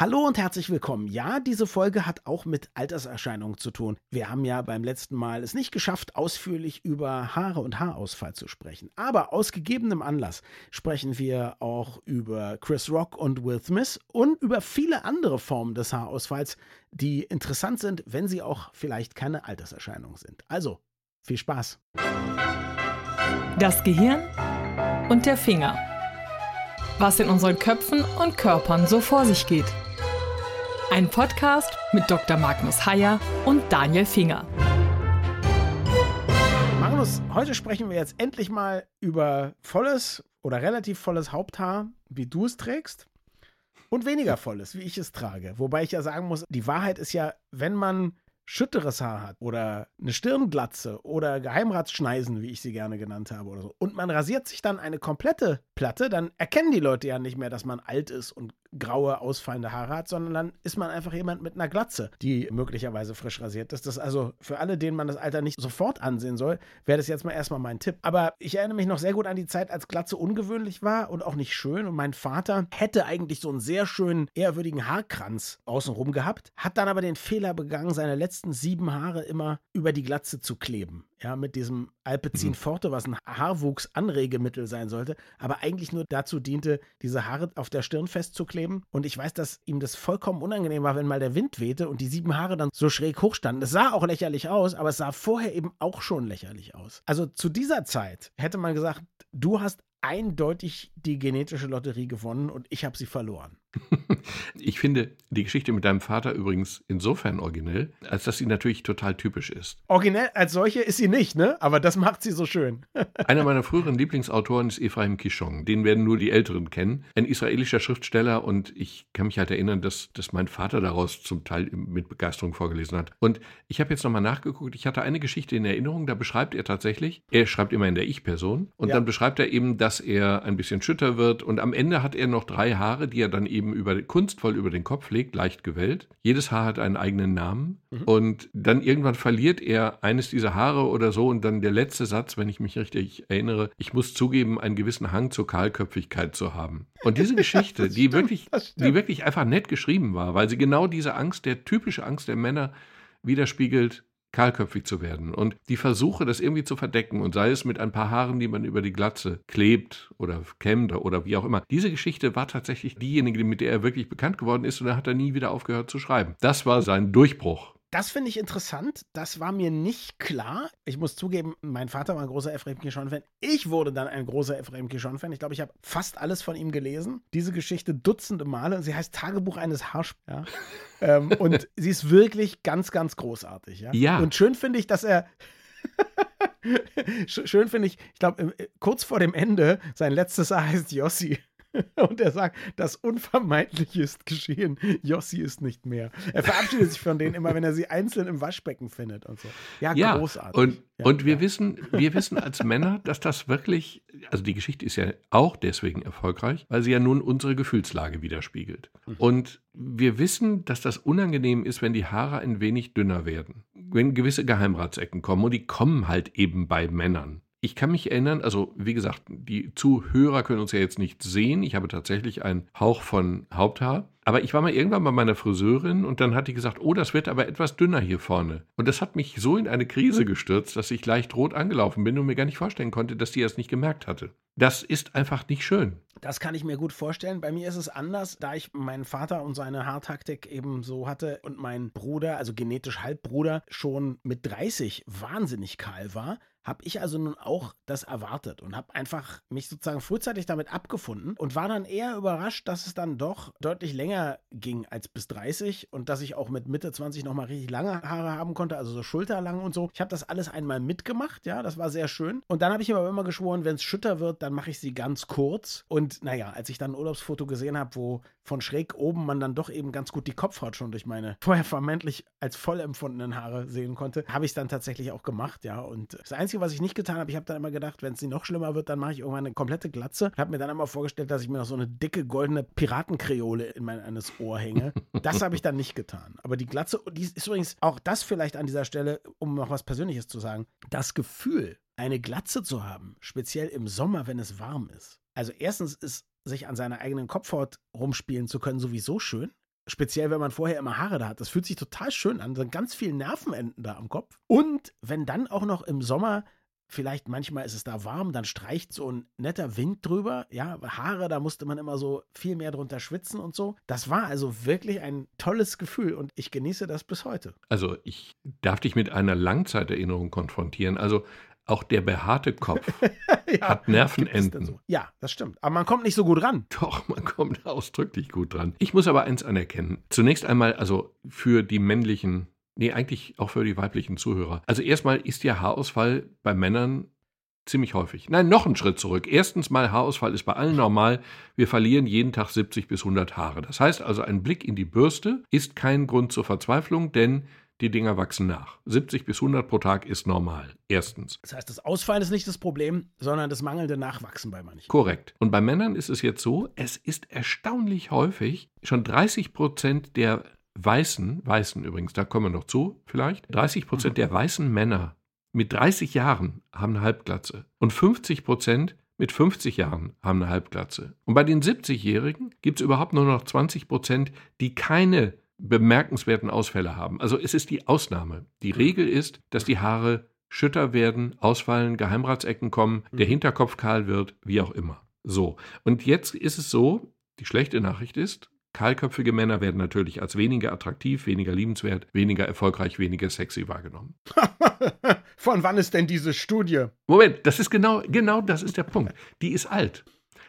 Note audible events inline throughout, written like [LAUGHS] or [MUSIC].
Hallo und herzlich willkommen. Ja, diese Folge hat auch mit Alterserscheinungen zu tun. Wir haben ja beim letzten Mal es nicht geschafft, ausführlich über Haare und Haarausfall zu sprechen. Aber aus gegebenem Anlass sprechen wir auch über Chris Rock und Will Smith und über viele andere Formen des Haarausfalls, die interessant sind, wenn sie auch vielleicht keine Alterserscheinung sind. Also, viel Spaß. Das Gehirn und der Finger. Was in unseren Köpfen und Körpern so vor sich geht. Ein Podcast mit Dr. Magnus Heyer und Daniel Finger. Magnus, heute sprechen wir jetzt endlich mal über volles oder relativ volles Haupthaar, wie du es trägst, und weniger volles, wie ich es trage. Wobei ich ja sagen muss, die Wahrheit ist ja, wenn man schütteres Haar hat oder eine Stirnglatze oder Geheimratsschneisen, wie ich sie gerne genannt habe oder so, und man rasiert sich dann eine komplette Platte, dann erkennen die Leute ja nicht mehr, dass man alt ist und graue, ausfallende Haare hat, sondern dann ist man einfach jemand mit einer Glatze, die möglicherweise frisch rasiert ist. Das ist also für alle, denen man das Alter nicht sofort ansehen soll, wäre das jetzt mal erstmal mein Tipp. Aber ich erinnere mich noch sehr gut an die Zeit, als Glatze ungewöhnlich war und auch nicht schön. Und mein Vater hätte eigentlich so einen sehr schönen, ehrwürdigen Haarkranz außenrum gehabt, hat dann aber den Fehler begangen, seine letzten sieben Haare immer über die Glatze zu kleben ja, mit diesem Alpecin mhm. Forte, was ein Haarwuchsanregemittel sein sollte, aber eigentlich nur dazu diente, diese Haare auf der Stirn festzukleben. Und ich weiß, dass ihm das vollkommen unangenehm war, wenn mal der Wind wehte und die sieben Haare dann so schräg hochstanden. Es sah auch lächerlich aus, aber es sah vorher eben auch schon lächerlich aus. Also zu dieser Zeit hätte man gesagt, du hast eindeutig die genetische Lotterie gewonnen und ich habe sie verloren. [LAUGHS] Ich finde die Geschichte mit deinem Vater übrigens insofern originell, als dass sie natürlich total typisch ist. Originell als solche ist sie nicht, ne? Aber das macht sie so schön. [LAUGHS] Einer meiner früheren Lieblingsautoren ist Ephraim Kishon. Den werden nur die Älteren kennen. Ein israelischer Schriftsteller und ich kann mich halt erinnern, dass, dass mein Vater daraus zum Teil mit Begeisterung vorgelesen hat. Und ich habe jetzt nochmal nachgeguckt. Ich hatte eine Geschichte in Erinnerung, da beschreibt er tatsächlich, er schreibt immer in der Ich-Person und ja. dann beschreibt er eben, dass er ein bisschen schütter wird und am Ende hat er noch drei Haare, die er dann eben über kunstvoll über den Kopf legt, leicht gewellt. Jedes Haar hat einen eigenen Namen. Mhm. Und dann irgendwann verliert er eines dieser Haare oder so. Und dann der letzte Satz, wenn ich mich richtig erinnere, ich muss zugeben, einen gewissen Hang zur Kahlköpfigkeit zu haben. Und diese [LAUGHS] Geschichte, die, stimmt, wirklich, die wirklich einfach nett geschrieben war, weil sie genau diese Angst, der typische Angst der Männer widerspiegelt, kahlköpfig zu werden. Und die Versuche, das irgendwie zu verdecken, und sei es mit ein paar Haaren, die man über die Glatze klebt oder kämmt oder wie auch immer, diese Geschichte war tatsächlich diejenige, mit der er wirklich bekannt geworden ist und er hat er nie wieder aufgehört zu schreiben. Das war sein Durchbruch. Das finde ich interessant. Das war mir nicht klar. Ich muss zugeben, mein Vater war ein großer Ephraim Kishon-Fan. Ich wurde dann ein großer Ephraim Kishon-Fan. Ich glaube, ich habe fast alles von ihm gelesen. Diese Geschichte dutzende Male. Sie heißt Tagebuch eines Haarsch. Ja. [LAUGHS] ähm, und sie ist wirklich ganz, ganz großartig. Ja. ja. Und schön finde ich, dass er. [LAUGHS] schön finde ich, ich glaube, kurz vor dem Ende, sein letztes Haar heißt Jossi. [LAUGHS] Und er sagt, das Unvermeidliche ist geschehen. Jossi ist nicht mehr. Er verabschiedet sich von denen immer, wenn er sie einzeln im Waschbecken findet und so. Ja, ja großartig. Und, ja, und wir ja. wissen, wir wissen als Männer, dass das wirklich, also die Geschichte ist ja auch deswegen erfolgreich, weil sie ja nun unsere Gefühlslage widerspiegelt. Mhm. Und wir wissen, dass das unangenehm ist, wenn die Haare ein wenig dünner werden. Wenn gewisse Geheimratsecken kommen und die kommen halt eben bei Männern ich kann mich erinnern, also wie gesagt, die Zuhörer können uns ja jetzt nicht sehen. Ich habe tatsächlich einen Hauch von Haupthaar. Aber ich war mal irgendwann bei meiner Friseurin und dann hat die gesagt, oh, das wird aber etwas dünner hier vorne. Und das hat mich so in eine Krise gestürzt, dass ich leicht rot angelaufen bin und mir gar nicht vorstellen konnte, dass die das nicht gemerkt hatte. Das ist einfach nicht schön. Das kann ich mir gut vorstellen. Bei mir ist es anders, da ich meinen Vater und seine Haartaktik eben so hatte und mein Bruder, also genetisch Halbbruder, schon mit 30 wahnsinnig kahl war, habe ich also nun auch das erwartet und habe einfach mich sozusagen frühzeitig damit abgefunden und war dann eher überrascht, dass es dann doch deutlich länger ging als bis 30 und dass ich auch mit Mitte 20 nochmal richtig lange Haare haben konnte, also so schulterlang und so. Ich habe das alles einmal mitgemacht, ja, das war sehr schön. Und dann habe ich aber immer geschworen, wenn es schütter wird, dann mache ich sie ganz kurz. Und naja, als ich dann ein Urlaubsfoto gesehen habe, wo von schräg oben man dann doch eben ganz gut die Kopfhaut schon durch meine vorher vermeintlich als voll empfundenen Haare sehen konnte, habe ich es dann tatsächlich auch gemacht, ja. Und das Einzige, Einzige, was ich nicht getan habe, ich habe dann immer gedacht, wenn es noch schlimmer wird, dann mache ich irgendwann eine komplette Glatze. Ich habe mir dann immer vorgestellt, dass ich mir noch so eine dicke goldene Piratenkreole in mein eines Ohr hänge. [LAUGHS] Das habe ich dann nicht getan. Aber die Glatze, die ist übrigens auch das vielleicht an dieser Stelle, um noch was Persönliches zu sagen. Das Gefühl, eine Glatze zu haben, speziell im Sommer, wenn es warm ist. Also erstens ist sich an seiner eigenen Kopfhaut rumspielen zu können sowieso schön. Speziell, wenn man vorher immer Haare da hat. Das fühlt sich total schön an. Da sind ganz viele Nervenenden da am Kopf. Und wenn dann auch noch im Sommer vielleicht manchmal ist es da warm, dann streicht so ein netter Wind drüber. Ja, Haare, da musste man immer so viel mehr drunter schwitzen und so. Das war also wirklich ein tolles Gefühl und ich genieße das bis heute. Also ich darf dich mit einer Langzeiterinnerung konfrontieren. Also auch der behaarte Kopf [LAUGHS] ja, hat Nervenenden. So? Ja, das stimmt. Aber man kommt nicht so gut ran. Doch, man kommt [LAUGHS] ausdrücklich gut dran. Ich muss aber eins anerkennen. Zunächst einmal, also für die männlichen Nee, eigentlich auch für die weiblichen Zuhörer. Also erstmal ist ja Haarausfall bei Männern ziemlich häufig. Nein, noch einen Schritt zurück. Erstens mal, Haarausfall ist bei allen normal. Wir verlieren jeden Tag 70 bis 100 Haare. Das heißt also, ein Blick in die Bürste ist kein Grund zur Verzweiflung, denn die Dinger wachsen nach. 70 bis 100 pro Tag ist normal. Erstens. Das heißt, das Ausfallen ist nicht das Problem, sondern das mangelnde Nachwachsen bei manchen. Korrekt. Und bei Männern ist es jetzt so, es ist erstaunlich häufig, schon 30 Prozent der weißen, weißen übrigens, da kommen wir noch zu vielleicht, 30 Prozent der weißen Männer mit 30 Jahren haben eine Halbglatze und 50 Prozent mit 50 Jahren haben eine Halbglatze. Und bei den 70-Jährigen gibt es überhaupt nur noch 20 Prozent, die keine bemerkenswerten Ausfälle haben. Also es ist die Ausnahme. Die Regel ist, dass die Haare schütter werden, ausfallen, Geheimratsecken kommen, der mhm. Hinterkopf kahl wird, wie auch immer. So. Und jetzt ist es so, die schlechte Nachricht ist, Kahlköpfige Männer werden natürlich als weniger attraktiv, weniger liebenswert, weniger erfolgreich, weniger sexy wahrgenommen. [LAUGHS] Von wann ist denn diese Studie? Moment, das ist genau, genau das ist der Punkt. Die ist alt.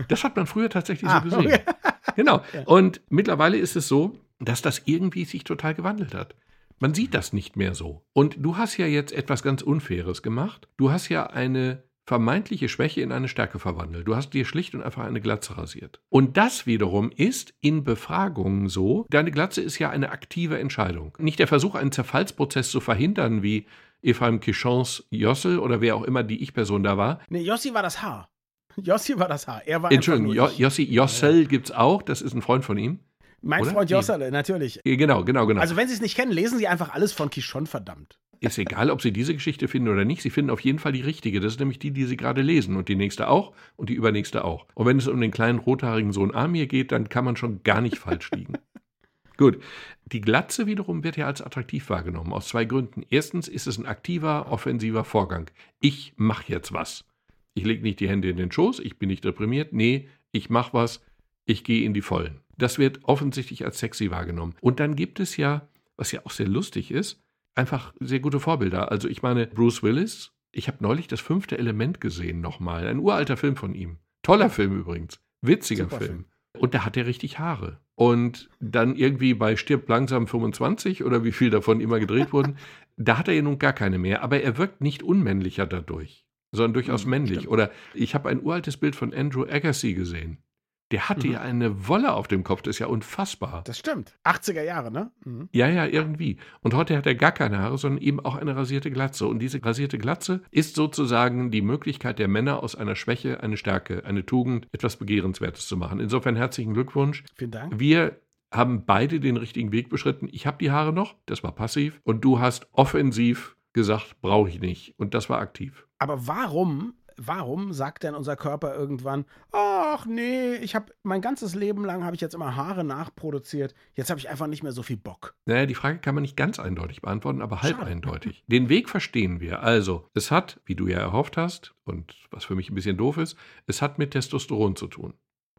Das hat man früher tatsächlich ah, so gesehen. Okay. [LAUGHS] Genau. Und mittlerweile ist es so, dass das irgendwie sich total gewandelt hat. Man sieht das nicht mehr so. Und du hast ja jetzt etwas ganz Unfaires gemacht. Du hast ja eine vermeintliche Schwäche in eine Stärke verwandelt. Du hast dir schlicht und einfach eine Glatze rasiert. Und das wiederum ist in Befragungen so, deine Glatze ist ja eine aktive Entscheidung. Nicht der Versuch, einen Zerfallsprozess zu verhindern, wie Ephraim Kichons Jossel oder wer auch immer die Ich-Person da war. Nee, Jossi war das Haar. Jossi war das Haar. Er war Entschuldigung, jo Jossi Jossel gibt es auch, das ist ein Freund von ihm. Mein Oder? Freund Jossele, natürlich. Genau, genau, genau. Also wenn Sie es nicht kennen, lesen Sie einfach alles von Quichon, verdammt ist egal, ob Sie diese Geschichte finden oder nicht, Sie finden auf jeden Fall die richtige. Das ist nämlich die, die Sie gerade lesen und die nächste auch und die übernächste auch. Und wenn es um den kleinen rothaarigen Sohn Amir geht, dann kann man schon gar nicht falsch liegen. [LAUGHS] Gut, die Glatze wiederum wird ja als attraktiv wahrgenommen, aus zwei Gründen. Erstens ist es ein aktiver, offensiver Vorgang. Ich mache jetzt was. Ich lege nicht die Hände in den Schoß, ich bin nicht deprimiert. Nee, ich mache was, ich gehe in die Vollen. Das wird offensichtlich als sexy wahrgenommen. Und dann gibt es ja, was ja auch sehr lustig ist, einfach sehr gute Vorbilder. Also ich meine, Bruce Willis, ich habe neulich das fünfte Element gesehen nochmal. Ein uralter Film von ihm. Toller Film übrigens. Witziger Film. Film. Und da hat er richtig Haare. Und dann irgendwie bei Stirb langsam 25 oder wie viel davon immer gedreht [LAUGHS] wurden, da hat er ja nun gar keine mehr. Aber er wirkt nicht unmännlicher dadurch, sondern durchaus mhm, männlich. Stimmt. Oder ich habe ein uraltes Bild von Andrew Agassi gesehen. Der hatte mhm. ja eine Wolle auf dem Kopf, das ist ja unfassbar. Das stimmt. 80er Jahre, ne? Mhm. Ja, ja, irgendwie. Und heute hat er gar keine Haare, sondern eben auch eine rasierte Glatze. Und diese rasierte Glatze ist sozusagen die Möglichkeit der Männer, aus einer Schwäche eine Stärke, eine Tugend, etwas Begehrenswertes zu machen. Insofern herzlichen Glückwunsch. Vielen Dank. Wir haben beide den richtigen Weg beschritten. Ich habe die Haare noch, das war passiv. Und du hast offensiv gesagt, brauche ich nicht. Und das war aktiv. Aber warum warum sagt denn unser Körper irgendwann, ach nee, ich habe mein ganzes Leben lang habe ich jetzt immer Haare nachproduziert, jetzt habe ich einfach nicht mehr so viel Bock. Naja, die Frage kann man nicht ganz eindeutig beantworten, aber halb Schade. eindeutig. [LAUGHS] Den Weg verstehen wir. Also, es hat, wie du ja erhofft hast, und was für mich ein bisschen doof ist, es hat mit Testosteron zu tun.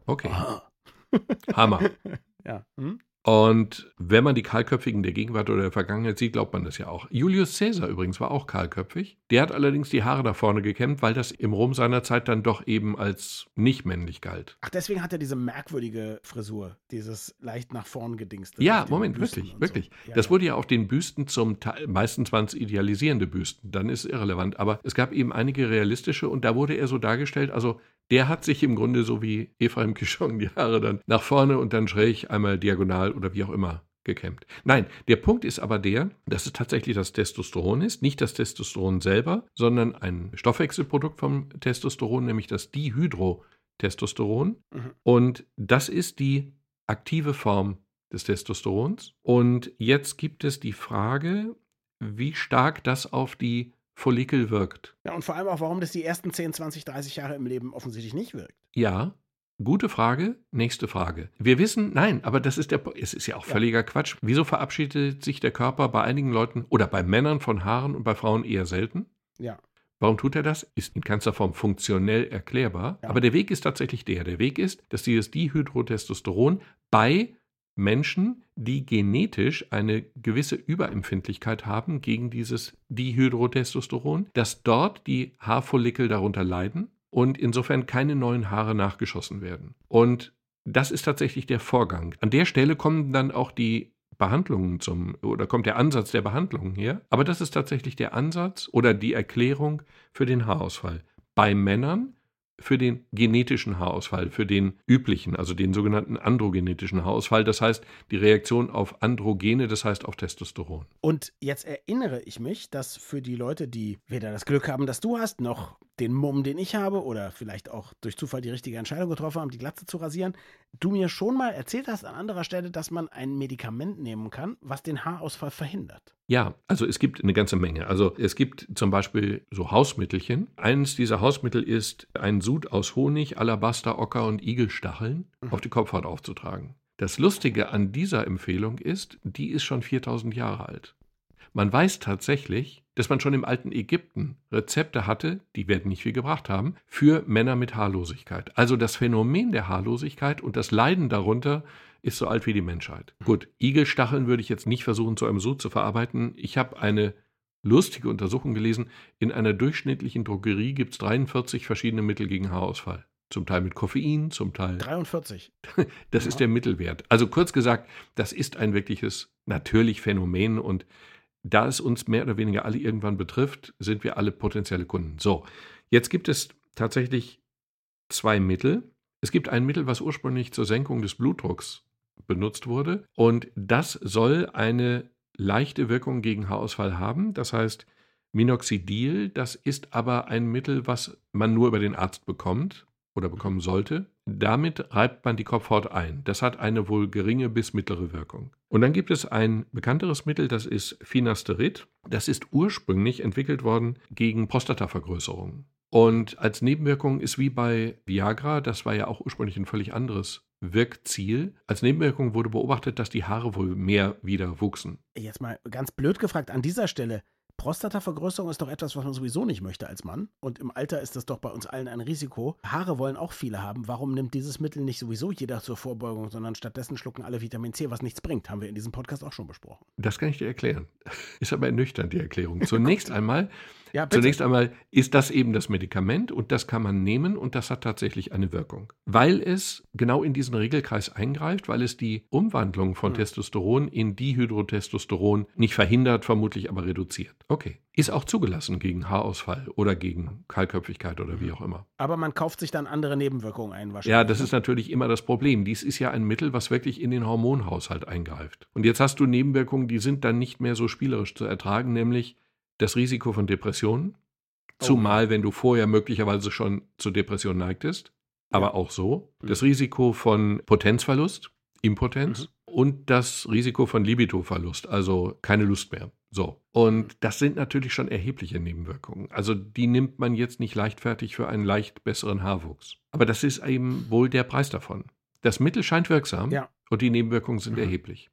Okay. Hammer. [LAUGHS] Ja. Hm? Und wenn man die Kahlköpfigen der Gegenwart oder der Vergangenheit sieht, glaubt man das ja auch. Julius Caesar übrigens war auch kahlköpfig. Der hat allerdings die Haare nach vorne gekämmt, weil das im Rom seiner Zeit dann doch eben als nicht männlich galt. Ach, deswegen hat er diese merkwürdige Frisur, dieses leicht nach vorn gedingste. Ja, Moment, wirklich, wirklich. So. Ja, das wurde ja auf den Büsten zum Teil, meistens waren es idealisierende Büsten, dann ist es irrelevant. Aber es gab eben einige realistische und da wurde er so dargestellt, also der hat sich im Grunde so wie Ephraim Kishon die Haare dann nach vorne und dann schräg einmal diagonal oder wie auch immer gekämmt. Nein, der Punkt ist aber der, dass es tatsächlich das Testosteron ist, nicht das Testosteron selber, sondern ein Stoffwechselprodukt vom Testosteron, nämlich das Dihydrotestosteron. Mhm. Und das ist die aktive Form des Testosterons. Und jetzt gibt es die Frage, wie stark das auf die Follikel wirkt. Ja, und vor allem auch, warum das die ersten 10, 20, 30 Jahre im Leben offensichtlich nicht wirkt. Ja, Gute Frage, nächste Frage. Wir wissen, nein, aber das ist der, es ist ja auch völliger ja. Quatsch. Wieso verabschiedet sich der Körper bei einigen Leuten oder bei Männern von Haaren und bei Frauen eher selten? Ja. Warum tut er das? Ist in keinster Form funktionell erklärbar. Ja. Aber der Weg ist tatsächlich der. Der Weg ist, dass dieses Dihydrotestosteron bei Menschen, die genetisch eine gewisse Überempfindlichkeit haben gegen dieses Dihydrotestosteron, dass dort die Haarfollikel darunter leiden und insofern keine neuen Haare nachgeschossen werden. Und das ist tatsächlich der Vorgang. An der Stelle kommen dann auch die Behandlungen zum, oder kommt der Ansatz der Behandlungen her. Aber das ist tatsächlich der Ansatz oder die Erklärung für den Haarausfall. Bei Männern für den genetischen Haarausfall, für den üblichen, also den sogenannten androgenetischen Haarausfall. Das heißt, die Reaktion auf Androgene, das heißt auf Testosteron. Und jetzt erinnere ich mich, dass für die Leute, die weder das Glück haben, das du hast, noch den Mumm, den ich habe, oder vielleicht auch durch Zufall die richtige Entscheidung getroffen haben, die Glatze zu rasieren, du mir schon mal erzählt hast an anderer Stelle, dass man ein Medikament nehmen kann, was den Haarausfall verhindert. Ja, also es gibt eine ganze Menge. Also es gibt zum Beispiel so Hausmittelchen. Eines dieser Hausmittel ist ein Sud aus Honig, Alabaster, Ocker und Igelstacheln mhm. auf die Kopfhaut aufzutragen. Das Lustige an dieser Empfehlung ist, die ist schon 4000 Jahre alt. Man weiß tatsächlich, dass man schon im alten Ägypten Rezepte hatte, die werden nicht viel gebracht haben, für Männer mit Haarlosigkeit. Also das Phänomen der Haarlosigkeit und das Leiden darunter ist so alt wie die Menschheit. Gut, Igelstacheln würde ich jetzt nicht versuchen, zu einem Sud zu verarbeiten. Ich habe eine lustige Untersuchung gelesen. In einer durchschnittlichen Drogerie gibt es 43 verschiedene Mittel gegen Haarausfall. Zum Teil mit Koffein, zum Teil. 43. [LAUGHS] Das ja. ist der Mittelwert. Also kurz gesagt, das ist ein wirkliches natürlich Phänomen und da es uns mehr oder weniger alle irgendwann betrifft, sind wir alle potenzielle Kunden. So, jetzt gibt es tatsächlich zwei Mittel. Es gibt ein Mittel, was ursprünglich zur Senkung des Blutdrucks benutzt wurde und das soll eine leichte Wirkung gegen Haarausfall haben. Das heißt, Minoxidil, das ist aber ein Mittel, was man nur über den Arzt bekommt oder bekommen sollte. Damit reibt man die Kopfhaut ein. Das hat eine wohl geringe bis mittlere Wirkung. Und dann gibt es ein bekannteres Mittel, das ist Finasterid. Das ist ursprünglich entwickelt worden gegen Prostatavergrößerung. Und als Nebenwirkung ist wie bei Viagra, das war ja auch ursprünglich ein völlig anderes Wirkziel. Als Nebenwirkung wurde beobachtet, dass die Haare wohl mehr wieder wuchsen. Jetzt mal ganz blöd gefragt an dieser Stelle. Prostatavergrößerung ist doch etwas, was man sowieso nicht möchte als Mann. Und im Alter ist das doch bei uns allen ein Risiko. Haare wollen auch viele haben. Warum nimmt dieses Mittel nicht sowieso jeder zur Vorbeugung, sondern stattdessen schlucken alle Vitamin C, was nichts bringt? Haben wir in diesem Podcast auch schon besprochen. Das kann ich dir erklären. [LAUGHS] Ist aber ernüchternd, die Erklärung. [LAUGHS] Zunächst einmal ja, Zunächst einmal ist das eben das Medikament und das kann man nehmen und das hat tatsächlich eine Wirkung. Weil es genau in diesen Regelkreis eingreift, weil es die Umwandlung von mhm. Testosteron in Dihydrotestosteron nicht verhindert, vermutlich aber reduziert. Okay. Ist auch zugelassen gegen Haarausfall oder gegen Kahlköpfigkeit oder wie auch immer. Aber man kauft sich dann andere Nebenwirkungen ein wahrscheinlich. Ja, das ist natürlich immer das Problem. Dies ist ja ein Mittel, was wirklich in den Hormonhaushalt eingreift. Und jetzt hast du Nebenwirkungen, die sind dann nicht mehr so spielerisch zu ertragen, nämlich das Risiko von Depressionen, oh. zumal wenn du vorher möglicherweise schon zu Depressionen neigtest, aber ja. auch so. Mhm. Das Risiko von Potenzverlust, Impotenz mhm. und das Risiko von Libidoverlust, also keine Lust mehr. So. Und das sind natürlich schon erhebliche Nebenwirkungen. Also die nimmt man jetzt nicht leichtfertig für einen leicht besseren Haarwuchs. Aber das ist eben wohl der Preis davon. Das Mittel scheint wirksam ja. und die Nebenwirkungen sind mhm. erheblich.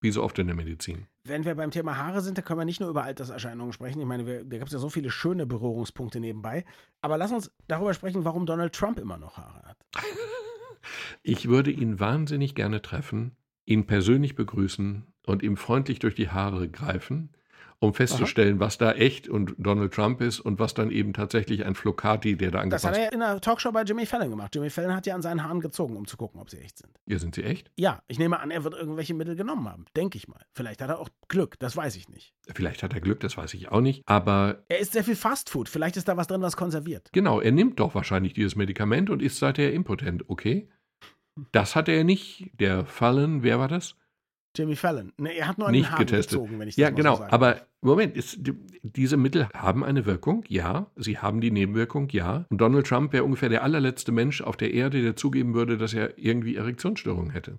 Wie so oft in der Medizin. Wenn wir beim Thema Haare sind, da können wir nicht nur über Alterserscheinungen sprechen. Ich meine, wir, da gibt es ja so viele schöne Berührungspunkte nebenbei. Aber lass uns darüber sprechen, warum Donald Trump immer noch Haare hat. [LAUGHS] Ich würde ihn wahnsinnig gerne treffen, ihn persönlich begrüßen und ihm freundlich durch die Haare greifen um festzustellen, Aha. was da echt und Donald Trump ist und was dann eben tatsächlich ein Flocati, der da angepasst Das hat er ja in einer Talkshow bei Jimmy Fallon gemacht. Jimmy Fallon hat ja an seinen Haaren gezogen, um zu gucken, ob sie echt sind. Ja, sind sie echt? Ja, ich nehme an, er wird irgendwelche Mittel genommen haben. Denke ich mal. Vielleicht hat er auch Glück, das weiß ich nicht. Vielleicht hat er Glück, das weiß ich auch nicht. Aber. Er isst sehr viel Fastfood. Vielleicht ist da was drin, was konserviert. Genau, er nimmt doch wahrscheinlich dieses Medikament und ist seither impotent, okay? Das hatte er nicht. Der Fallon, wer war das? Jimmy Fallon. Nee, er hat nur einen nicht Haaren getestet. gezogen, wenn ich das Ja, genau. So aber Moment, ist, diese Mittel haben eine Wirkung, ja. Sie haben die Nebenwirkung, ja. Und Donald Trump wäre ungefähr der allerletzte Mensch auf der Erde, der zugeben würde, dass er irgendwie Erektionsstörungen hätte.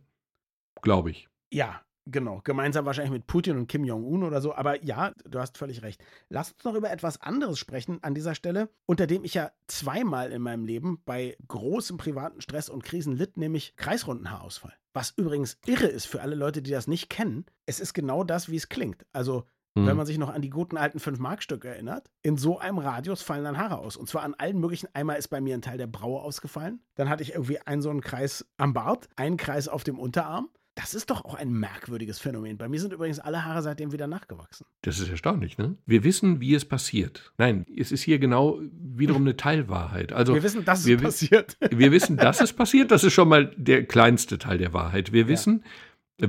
Glaube ich. Ja, Genau, gemeinsam wahrscheinlich mit Putin und Kim Jong-un oder so. Aber ja, du hast völlig recht. Lass uns noch über etwas anderes sprechen an dieser Stelle, unter dem ich ja zweimal in meinem Leben bei großem privaten Stress und Krisen litt, nämlich Kreisrundenhaarausfall. Was übrigens irre ist für alle Leute, die das nicht kennen. Es ist genau das, wie es klingt. Also. Wenn man sich noch an die guten alten 5-Mark-Stücke erinnert, in so einem Radius fallen dann Haare aus. Und zwar an allen möglichen. Einmal ist bei mir ein Teil der Braue ausgefallen. Dann hatte ich irgendwie einen so einen Kreis am Bart, einen Kreis auf dem Unterarm. Das ist doch auch ein merkwürdiges Phänomen. Bei mir sind übrigens alle Haare seitdem wieder nachgewachsen. Das ist erstaunlich, ne? Wir wissen, wie es passiert. Nein, es ist hier genau wiederum eine Teilwahrheit. Also wir wissen, dass es passiert. Wir wissen, dass es passiert. Das ist schon mal der kleinste Teil der Wahrheit. Wir wissen, ja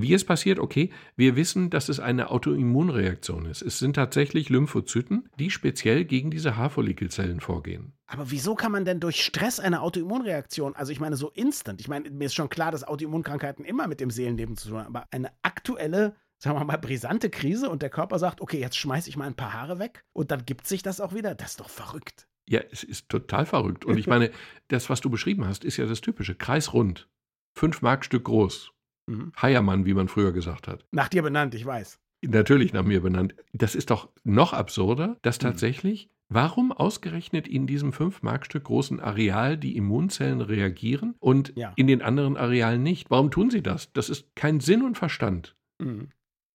wie es passiert, okay, wir wissen, dass es eine Autoimmunreaktion ist. Es sind tatsächlich Lymphozyten, die speziell gegen diese Haarfollikelzellen vorgehen. Aber wieso kann man denn durch Stress eine Autoimmunreaktion, also ich meine so instant, ich meine, mir ist schon klar, dass Autoimmunkrankheiten immer mit dem Seelenleben zu tun haben, aber eine aktuelle, sagen wir mal, brisante Krise und der Körper sagt, okay, jetzt schmeiße ich mal ein paar Haare weg und dann gibt sich das auch wieder, das ist doch verrückt. Ja, es ist total verrückt. Und ich [LAUGHS] meine, das, was du beschrieben hast, ist ja das Typische. Kreisrund. Fünf Markstück groß. Mhm. Heiermann, wie man früher gesagt hat. Nach dir benannt, ich weiß. Natürlich nach mir benannt. Das ist doch noch absurder, dass mhm. tatsächlich, warum ausgerechnet in diesem 5-Markstück großen Areal die Immunzellen reagieren und ja. in den anderen Arealen nicht? Warum tun sie das? Das ist kein Sinn und Verstand. Mhm.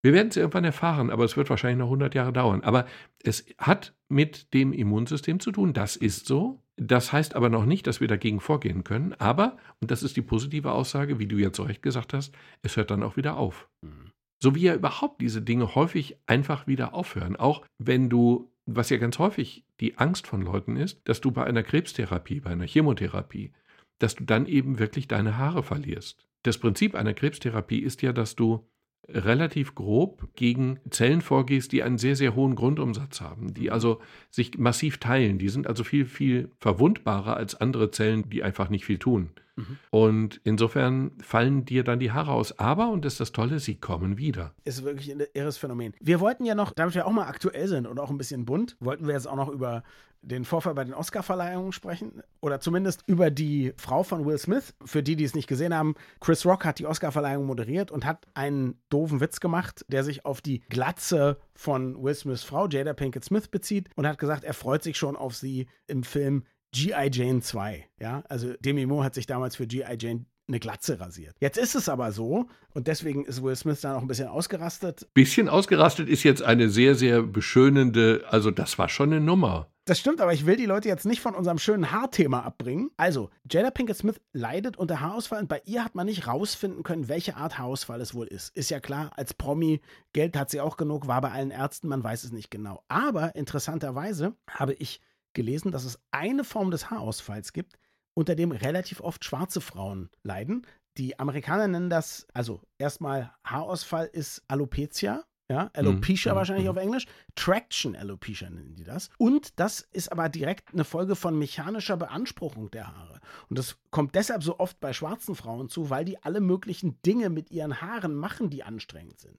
Wir werden es irgendwann erfahren, aber es wird wahrscheinlich noch 100 Jahre dauern. Aber es hat mit dem Immunsystem zu tun. Das ist so. Das heißt aber noch nicht, dass wir dagegen vorgehen können. Aber, und das ist die positive Aussage, wie du ja zu Recht gesagt hast, es hört dann auch wieder auf. Mhm. So wie ja überhaupt diese Dinge häufig einfach wieder aufhören. Auch wenn du, was ja ganz häufig die Angst von Leuten ist, dass du bei einer Krebstherapie, bei einer Chemotherapie, dass du dann eben wirklich deine Haare verlierst. Das Prinzip einer Krebstherapie ist ja, dass du relativ grob gegen Zellen vorgehst, die einen sehr, sehr hohen Grundumsatz haben, die also sich massiv teilen. Die sind also viel, viel verwundbarer als andere Zellen, die einfach nicht viel tun. Mhm. Und insofern fallen dir dann die Haare aus. Aber, und das ist das Tolle, sie kommen wieder. Ist wirklich ein irres Phänomen. Wir wollten ja noch, damit wir auch mal aktuell sind und auch ein bisschen bunt, wollten wir jetzt auch noch über den Vorfall bei den Oscar-Verleihungen sprechen oder zumindest über die Frau von Will Smith. Für die, die es nicht gesehen haben, Chris Rock hat die Oscar-Verleihung moderiert und hat einen doofen Witz gemacht, der sich auf die Glatze von Will Smiths Frau Jada Pinkett Smith bezieht und hat gesagt, er freut sich schon auf sie im Film G.I. Jane 2. Ja, also Demi Moore hat sich damals für G.I. Jane eine Glatze rasiert. Jetzt ist es aber so, und deswegen ist Will Smith dann auch ein bisschen ausgerastet. Bisschen ausgerastet ist jetzt eine sehr, sehr beschönende, also das war schon eine Nummer. Das stimmt, aber ich will die Leute jetzt nicht von unserem schönen Haarthema abbringen. Also, Jada Pinkett Smith leidet unter Haarausfall und bei ihr hat man nicht rausfinden können, welche Art Haarausfall es wohl ist. Ist ja klar, als Promi, Geld hat sie auch genug, war bei allen Ärzten, man weiß es nicht genau. Aber interessanterweise habe ich gelesen, dass es eine Form des Haarausfalls gibt, unter dem relativ oft schwarze Frauen leiden. Die Amerikaner nennen das, also erstmal Haarausfall ist Alopecia. Ja, Alopecia mhm. wahrscheinlich mhm. auf Englisch. Traction Alopecia nennen die das. Und das ist aber direkt eine Folge von mechanischer Beanspruchung der Haare. Und das kommt deshalb so oft bei schwarzen Frauen zu, weil die alle möglichen Dinge mit ihren Haaren machen, die anstrengend sind.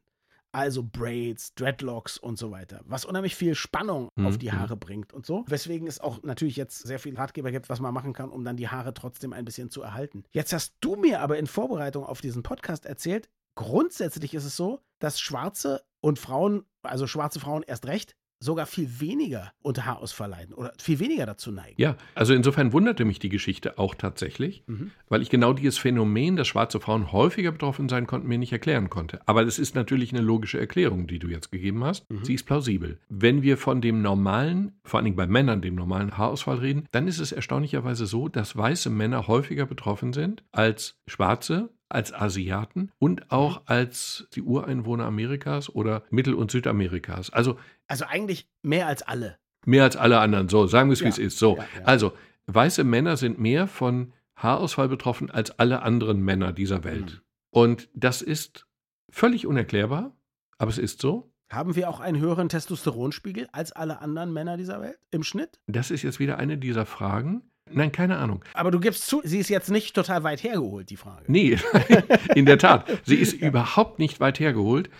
Also Braids, Dreadlocks und so weiter. Was unheimlich viel Spannung mhm. auf die Haare bringt und so. Weswegen es auch natürlich jetzt sehr viel Ratgeber gibt, was man machen kann, um dann die Haare trotzdem ein bisschen zu erhalten. Jetzt hast du mir aber in Vorbereitung auf diesen Podcast erzählt, grundsätzlich ist es so, dass Schwarze und Frauen, also schwarze Frauen erst recht, sogar viel weniger unter Haarausfall leiden oder viel weniger dazu neigen. Ja, also insofern wunderte mich die Geschichte auch tatsächlich, mhm. weil ich genau dieses Phänomen, dass schwarze Frauen häufiger betroffen sein konnten, mir nicht erklären konnte. Aber das ist natürlich eine logische Erklärung, die du jetzt gegeben hast. Mhm. Sie ist plausibel. Wenn wir von dem normalen, vor allen Dingen bei Männern, dem normalen Haarausfall reden, dann ist es erstaunlicherweise so, dass weiße Männer häufiger betroffen sind als schwarze, als Asiaten und auch mhm. als die Ureinwohner Amerikas oder Mittel- und Südamerikas. Also, also eigentlich mehr als alle. Mehr als alle anderen. So, sagen wir es, wie es ist. So, ja, ja. also weiße Männer sind mehr von Haarausfall betroffen als alle anderen Männer dieser Welt. Mhm. Und das ist völlig unerklärbar, aber es ist so. Haben wir auch einen höheren Testosteronspiegel als alle anderen Männer dieser Welt im Schnitt? Das ist jetzt wieder eine dieser Fragen, Nein, keine Ahnung. Aber du gibst zu, sie ist jetzt nicht total weit hergeholt, die Frage. Nee, [LAUGHS] in der Tat. Sie ist ja. überhaupt nicht weit hergeholt.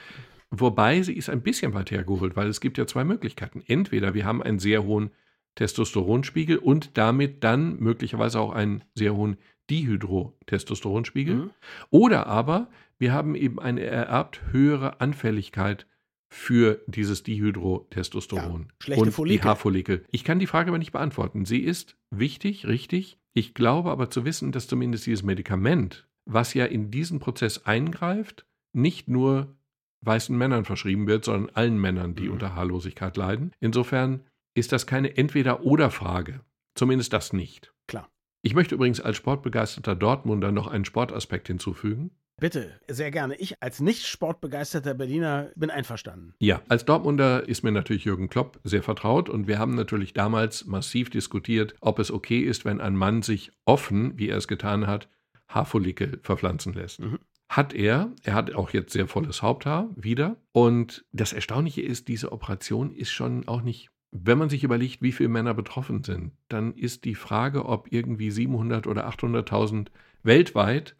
Wobei sie ist ein bisschen weit hergeholt, weil es gibt ja zwei Möglichkeiten. Entweder wir haben einen sehr hohen Testosteronspiegel und damit dann möglicherweise auch einen sehr hohen Dihydrotestosteronspiegel. Mhm. Oder aber wir haben eben eine ererbt höhere Anfälligkeit für dieses Dihydrotestosteron ja, schlechte und Follikel. die Haarfollikel. Ich kann die Frage aber nicht beantworten. Sie ist wichtig, richtig. Ich glaube aber zu wissen, dass zumindest dieses Medikament, was ja in diesen Prozess eingreift, nicht nur weißen Männern verschrieben wird, sondern allen Männern, die mhm. unter Haarlosigkeit leiden. Insofern ist das keine Entweder-oder-Frage. Zumindest das nicht. Klar. Ich möchte übrigens als sportbegeisterter Dortmunder noch einen Sportaspekt hinzufügen. Bitte, sehr gerne. Ich als nicht sportbegeisterter Berliner bin einverstanden. Ja, als Dortmunder ist mir natürlich Jürgen Klopp sehr vertraut und wir haben natürlich damals massiv diskutiert, ob es okay ist, wenn ein Mann sich offen, wie er es getan hat, Haarfollikel verpflanzen lässt. Mhm. Hat er, er hat auch jetzt sehr volles Haupthaar wieder. Und das Erstaunliche ist, diese Operation ist schon auch nicht wenn man sich überlegt, wie viele Männer betroffen sind, dann ist die Frage, ob irgendwie 700 oder 800.000 weltweit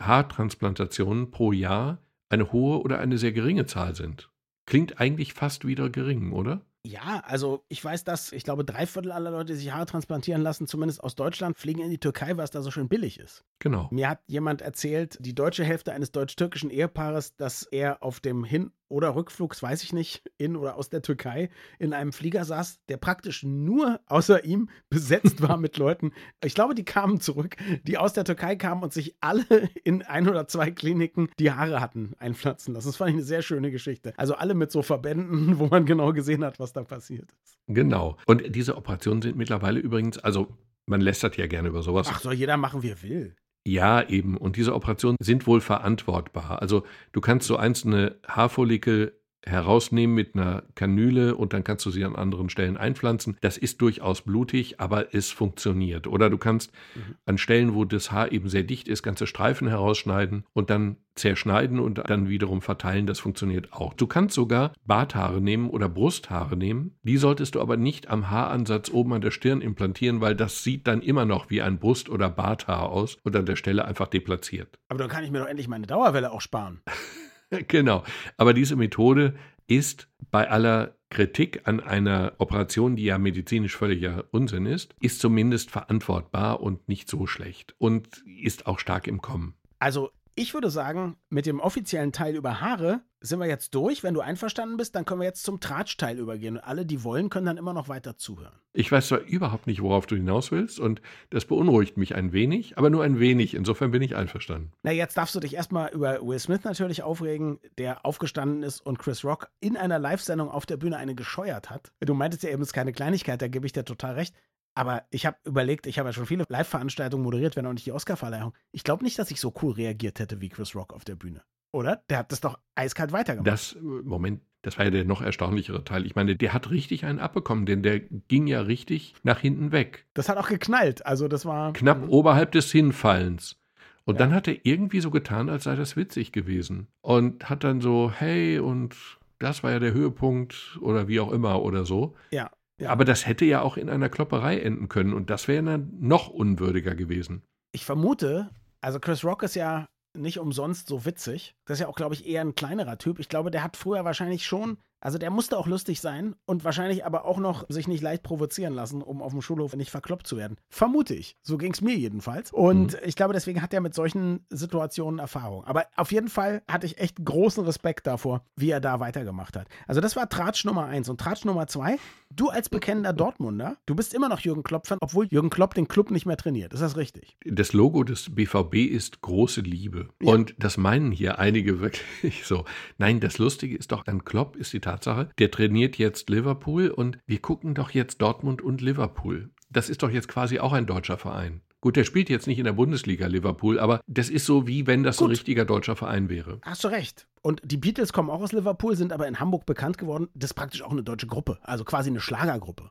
Haartransplantationen pro Jahr eine hohe oder eine sehr geringe Zahl sind. Klingt eigentlich fast wieder gering, oder? Ja, also ich weiß, dass ich glaube, drei Viertel aller Leute, die sich Haare transplantieren lassen, zumindest aus Deutschland, fliegen in die Türkei, weil es da so schön billig ist. Genau. Mir hat jemand erzählt, die deutsche Hälfte eines deutsch-türkischen Ehepaares, dass er auf dem Hin- oder Rückflugs, weiß ich nicht, in oder aus der Türkei in einem Flieger saß, der praktisch nur außer ihm [LAUGHS] besetzt war mit Leuten. Ich glaube, die kamen zurück, die aus der Türkei kamen und sich alle [LAUGHS] in ein oder zwei Kliniken die Haare hatten einpflanzen lassen. Das fand ich eine sehr schöne Geschichte. Also alle mit so Verbänden, [LAUGHS] wo man genau gesehen hat, was da passiert ist. Genau. Und diese Operationen sind mittlerweile übrigens, also man lästert ja gerne über sowas. Ach, soll jeder machen, wie er will. Ja, eben. Und diese Operationen sind wohl verantwortbar. Also du kannst so einzelne Haarfollikel herausnehmen mit einer Kanüle und dann kannst du sie an anderen Stellen einpflanzen. Das ist durchaus blutig, aber es funktioniert. Oder du kannst mhm. an Stellen, wo das Haar eben sehr dicht ist, ganze Streifen herausschneiden und dann zerschneiden und dann wiederum verteilen. Das funktioniert auch. Du kannst sogar Barthaare nehmen oder Brusthaare nehmen. Die solltest du aber nicht am Haaransatz oben an der Stirn implantieren, weil das sieht dann immer noch wie ein Brust- oder Barthaar aus und an der Stelle einfach deplatziert. Aber dann kann ich mir doch endlich meine Dauerwelle auch sparen. [LAUGHS] [LAUGHS] genau. Aber diese Methode ist bei aller Kritik an einer Operation, die ja medizinisch völliger Unsinn ist, ist zumindest verantwortbar und nicht so schlecht und ist auch stark im Kommen. Also ich würde sagen, mit dem offiziellen Teil über Haare sind wir jetzt durch. Wenn du einverstanden bist, dann können wir jetzt zum Tratschteil übergehen. Und alle, die wollen, können dann immer noch weiter zuhören. Ich weiß zwar überhaupt nicht, worauf du hinaus willst, und das beunruhigt mich ein wenig, aber nur ein wenig. Insofern bin ich einverstanden. Na, jetzt darfst du dich erstmal über Will Smith natürlich aufregen, der aufgestanden ist und Chris Rock in einer Live-Sendung auf der Bühne eine gescheuert hat. Du meintest ja eben, es ist keine Kleinigkeit, da gebe ich dir total recht. Aber ich habe überlegt, ich habe ja schon viele Live-Veranstaltungen moderiert, wenn auch nicht die Oscar-Verleihung. Ich glaube nicht, dass ich so cool reagiert hätte wie Chris Rock auf der Bühne. Oder? Der hat das doch eiskalt weitergemacht. Das, Moment, das war ja der noch erstaunlichere Teil. Ich meine, der hat richtig einen abbekommen, denn der ging ja richtig nach hinten weg. Das hat auch geknallt. Also, das war. Knapp oberhalb des Hinfallens. Und ja. dann hat er irgendwie so getan, als sei das witzig gewesen. Und hat dann so, hey, und das war ja der Höhepunkt oder wie auch immer oder so. Ja. Ja. Aber das hätte ja auch in einer Klopperei enden können und das wäre dann noch unwürdiger gewesen. Ich vermute, also Chris Rock ist ja nicht umsonst so witzig. Das ist ja auch, glaube ich, eher ein kleinerer Typ. Ich glaube, der hat früher wahrscheinlich schon also der musste auch lustig sein und wahrscheinlich aber auch noch sich nicht leicht provozieren lassen, um auf dem Schulhof nicht verkloppt zu werden. Vermute ich. So ging es mir jedenfalls. Und mhm. ich glaube, deswegen hat er mit solchen Situationen Erfahrung. Aber auf jeden Fall hatte ich echt großen Respekt davor, wie er da weitergemacht hat. Also das war Tratsch Nummer eins. Und Tratsch Nummer zwei, du als bekennender Dortmunder, du bist immer noch Jürgen Klopp-Fan, obwohl Jürgen Klopp den Club nicht mehr trainiert. Ist das richtig? Das Logo des BVB ist große Liebe. Ja. Und das meinen hier einige wirklich [LAUGHS] so. Nein, das Lustige ist doch, an Klopp ist die Tat Tatsache, der trainiert jetzt Liverpool und wir gucken doch jetzt Dortmund und Liverpool. Das ist doch jetzt quasi auch ein deutscher Verein. Gut, der spielt jetzt nicht in der Bundesliga Liverpool, aber das ist so, wie wenn das Gut. ein richtiger deutscher Verein wäre. Hast du recht. Und die Beatles kommen auch aus Liverpool, sind aber in Hamburg bekannt geworden. Das ist praktisch auch eine deutsche Gruppe, also quasi eine Schlagergruppe.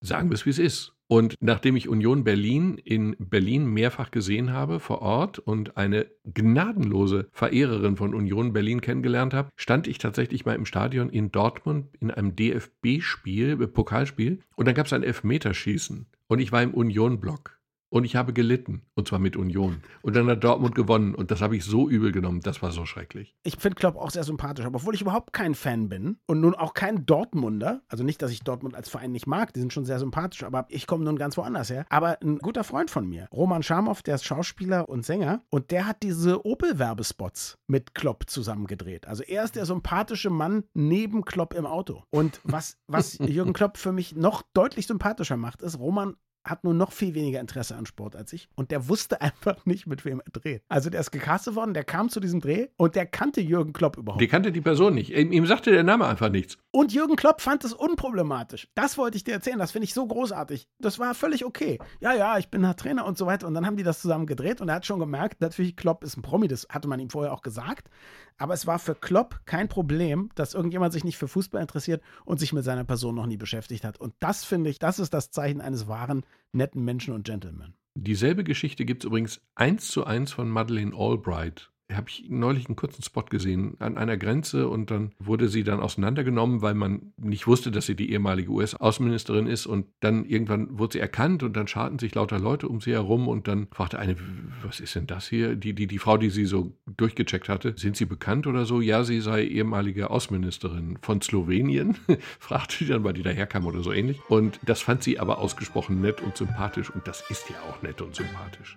Sagen wir es, wie es ist. Und nachdem ich Union Berlin in Berlin mehrfach gesehen habe vor Ort und eine gnadenlose Verehrerin von Union Berlin kennengelernt habe, stand ich tatsächlich mal im Stadion in Dortmund in einem DFB-Spiel, Pokalspiel. Und dann gab es ein Elfmeterschießen. Und ich war im Union-Block. Und ich habe gelitten, und zwar mit Union. Und dann hat Dortmund gewonnen und das habe ich so übel genommen, das war so schrecklich. Ich finde Klopp auch sehr sympathisch, aber obwohl ich überhaupt kein Fan bin und nun auch kein Dortmunder, also nicht, dass ich Dortmund als Verein nicht mag, die sind schon sehr sympathisch, aber ich komme nun ganz woanders her. Aber ein guter Freund von mir, Roman Schamow, der ist Schauspieler und Sänger und der hat diese Opel-Werbespots mit Klopp zusammengedreht. Also er ist der sympathische Mann neben Klopp im Auto. Und was, was [LAUGHS] Jürgen Klopp für mich noch deutlich sympathischer macht, ist, Roman hat nur noch viel weniger Interesse an Sport als ich. Und der wusste [LAUGHS] einfach nicht, mit wem er dreht. Also der ist gecastet worden, der kam zu diesem Dreh und der kannte Jürgen Klopp überhaupt. Der kannte die Person nicht. Ihm, ihm sagte der Name einfach nichts. Und Jürgen Klopp fand es unproblematisch. Das wollte ich dir erzählen. Das finde ich so großartig. Das war völlig okay. Ja, ja, ich bin halt Trainer und so weiter. Und dann haben die das zusammen gedreht und er hat schon gemerkt, natürlich, Klopp ist ein Promi. Das hatte man ihm vorher auch gesagt. Aber es war für Klopp kein Problem, dass irgendjemand sich nicht für Fußball interessiert und sich mit seiner Person noch nie beschäftigt hat. Und das finde ich, das ist das Zeichen eines wahren, netten Menschen und Gentleman. Dieselbe Geschichte gibt es übrigens eins zu eins von Madeleine Albright habe ich neulich einen kurzen Spot gesehen an einer Grenze und dann wurde sie dann auseinandergenommen, weil man nicht wusste, dass sie die ehemalige US-Außenministerin ist und dann irgendwann wurde sie erkannt und dann scharten sich lauter Leute um sie herum und dann fragte eine, was ist denn das hier? Die, die, die Frau, die sie so durchgecheckt hatte, sind sie bekannt oder so? Ja, sie sei ehemalige Außenministerin von Slowenien, [LAUGHS] fragte sie dann, weil die daherkam oder so ähnlich. Und das fand sie aber ausgesprochen nett und sympathisch und das ist ja auch nett und sympathisch.